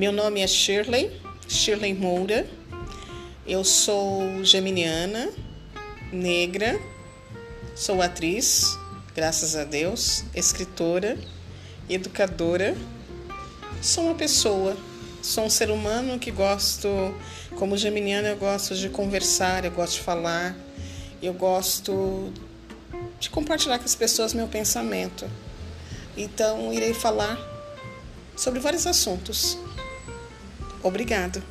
Meu nome é Shirley, Shirley Moura. Eu sou geminiana, negra, sou atriz, graças a Deus, escritora, educadora. Sou uma pessoa, sou um ser humano que gosto, como geminiana, eu gosto de conversar, eu gosto de falar, eu gosto de compartilhar com as pessoas meu pensamento. Então, irei falar sobre vários assuntos. Obrigado.